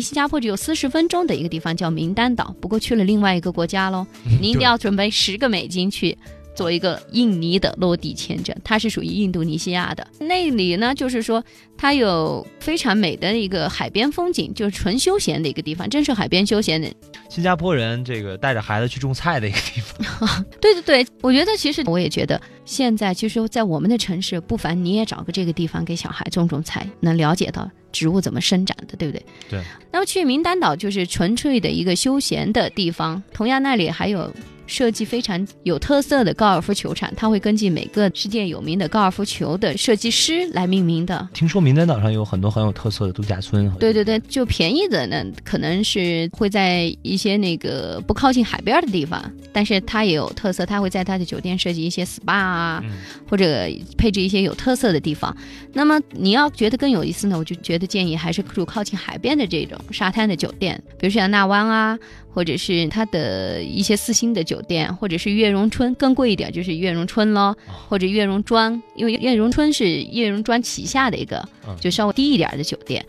新加坡只有四十分钟的一个地方叫名丹岛，不过去了另外一个国家喽。你一定要准备十个美金去做一个印尼的落地签证，它是属于印度尼西亚的。那里呢，就是说它有非常美的一个海边风景，就是纯休闲的一个地方，真是海边休闲的。新加坡人这个带着孩子去种菜的一个地方。对 对对，我觉得其实我也觉得，现在就是说在我们的城市，不凡你也找个这个地方给小孩种种菜，能了解到植物怎么生长的，对不对？对。那么去名丹岛就是纯粹的一个休闲的地方，同样那里还有。设计非常有特色的高尔夫球场，它会根据每个世界有名的高尔夫球的设计师来命名的。听说名丹岛上有很多很有特色的度假村。对对对，就便宜的呢，可能是会在一些那个不靠近海边的地方，但是它也有特色，它会在它的酒店设计一些 SPA 啊，或者配置一些有特色的地方。那么你要觉得更有意思呢，我就觉得建议还是住靠近海边的这种沙滩的酒店，比如像纳湾啊。或者是它的一些四星的酒店，或者是悦榕春，更贵一点就是悦榕春咯，或者悦榕庄，因为悦榕春是悦榕庄旗下的一个，就稍微低一点的酒店。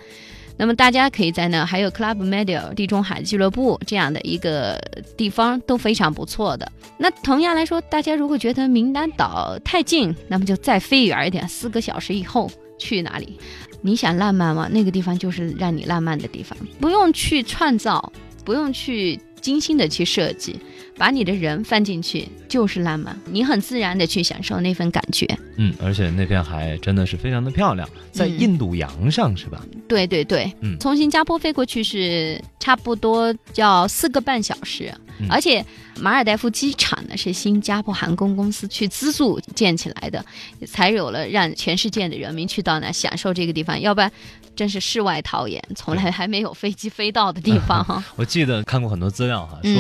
那么大家可以在那，还有 Club Media 地中海俱乐部这样的一个地方都非常不错的。那同样来说，大家如果觉得名单岛太近，那么就再飞远一点，四个小时以后去哪里？你想浪漫吗？那个地方就是让你浪漫的地方，不用去创造。不用去精心的去设计，把你的人放进去就是浪漫，你很自然的去享受那份感觉。嗯，而且那片海真的是非常的漂亮，在印度洋上是吧？对对对，嗯，从新加坡飞过去是差不多要四个半小时，而且马尔代夫机场呢是新加坡航空公司去资助建起来的，才有了让全世界的人民去到那享受这个地方，要不然。真是世外桃源，从来还没有飞机飞到的地方哈。我记得看过很多资料哈，说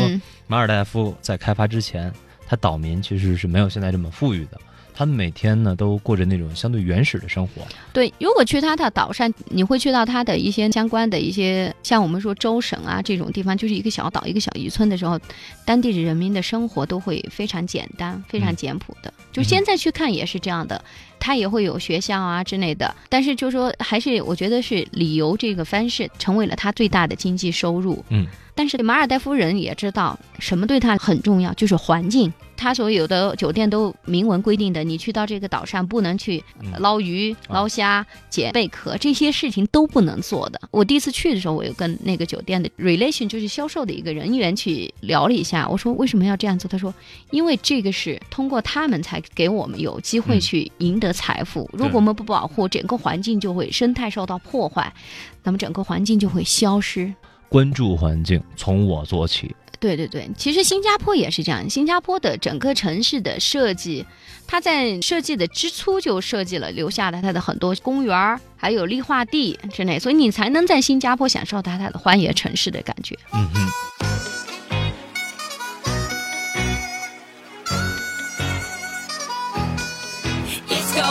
马尔代夫在开发之前，它岛民其实是没有现在这么富裕的。他们每天呢都过着那种相对原始的生活。对，如果去他的岛上，你会去到他的一些相关的一些，像我们说州省啊这种地方，就是一个小岛、一个小渔村的时候，当地的人民的生活都会非常简单、非常简朴的。就现在去看也是这样的，他也会有学校啊之类的。但是就说还是我觉得是旅游这个方式成为了他最大的经济收入。嗯。但是马尔代夫人也知道什么对他很重要，就是环境。他所有的酒店都明文规定的，你去到这个岛上不能去捞鱼、捞虾、捡贝壳，这些事情都不能做的。我第一次去的时候，我又跟那个酒店的 relation，就是销售的一个人员去聊了一下。我说为什么要这样做？他说，因为这个是通过他们才给我们有机会去赢得财富。如果我们不保护，整个环境就会生态受到破坏，那么整个环境就会消失。关注环境，从我做起。对对对，其实新加坡也是这样。新加坡的整个城市的设计，它在设计的之初就设计了，留下了它的很多公园儿，还有绿化地之类，所以你才能在新加坡享受到它的荒野城市的感觉。嗯哼。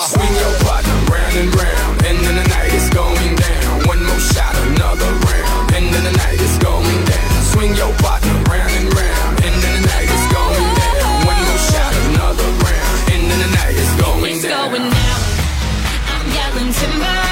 summer. Swing your partner round and round, and then the night is going down. One more shot, another round, and then the night is going down. Swing your partner round and round, and then the night is going down. One more shot, another round, and then the night is going it's down. It's going down. I'm yelling timber.